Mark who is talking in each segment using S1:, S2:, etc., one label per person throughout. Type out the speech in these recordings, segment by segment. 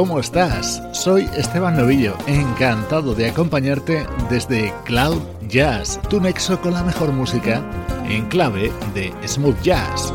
S1: ¿Cómo estás? Soy Esteban Novillo, encantado de acompañarte desde Cloud Jazz, tu nexo con la mejor música en clave de smooth jazz.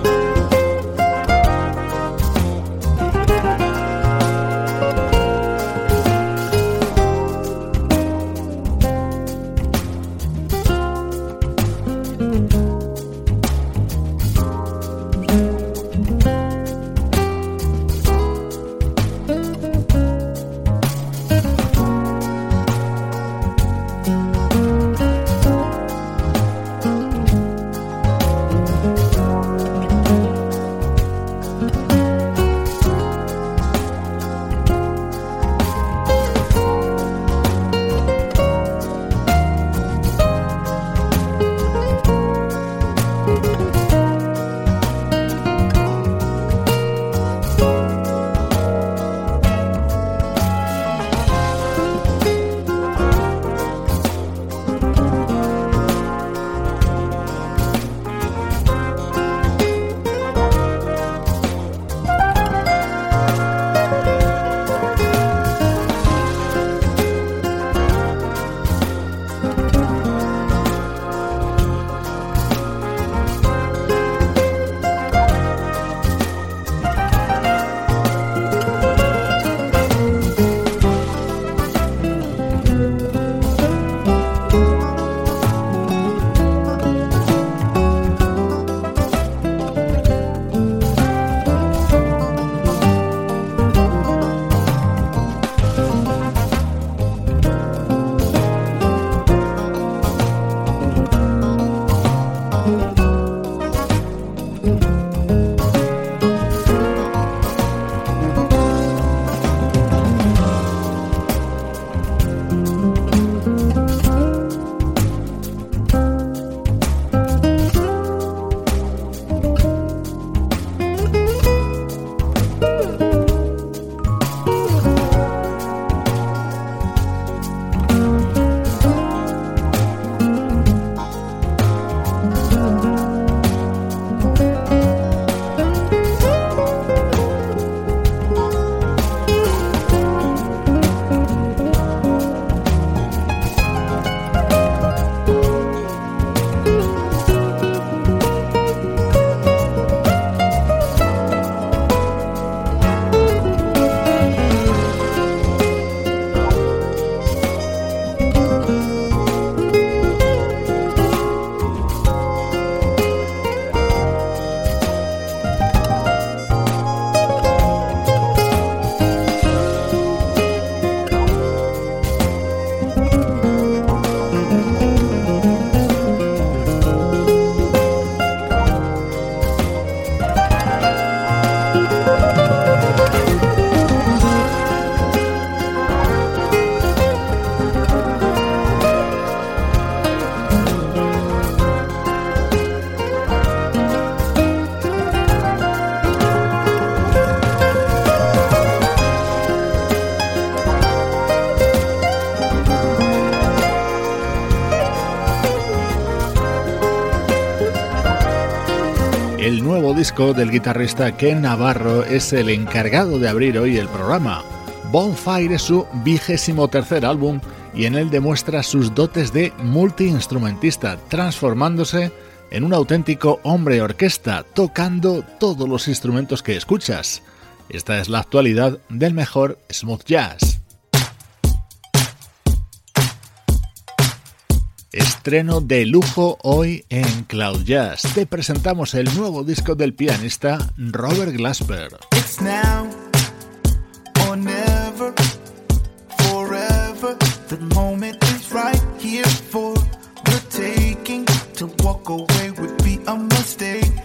S2: Nuevo disco del guitarrista Ken Navarro es el encargado de abrir hoy el programa. Bonfire es su vigésimo tercer álbum y en él demuestra sus dotes de multiinstrumentista, transformándose en un auténtico hombre orquesta, tocando todos los instrumentos que escuchas. Esta es la actualidad del mejor smooth jazz. Estreno de lujo hoy en Cloud Jazz. Te presentamos el nuevo disco del pianista Robert Glasper. The moment is right here for. To walk away would be a mistake.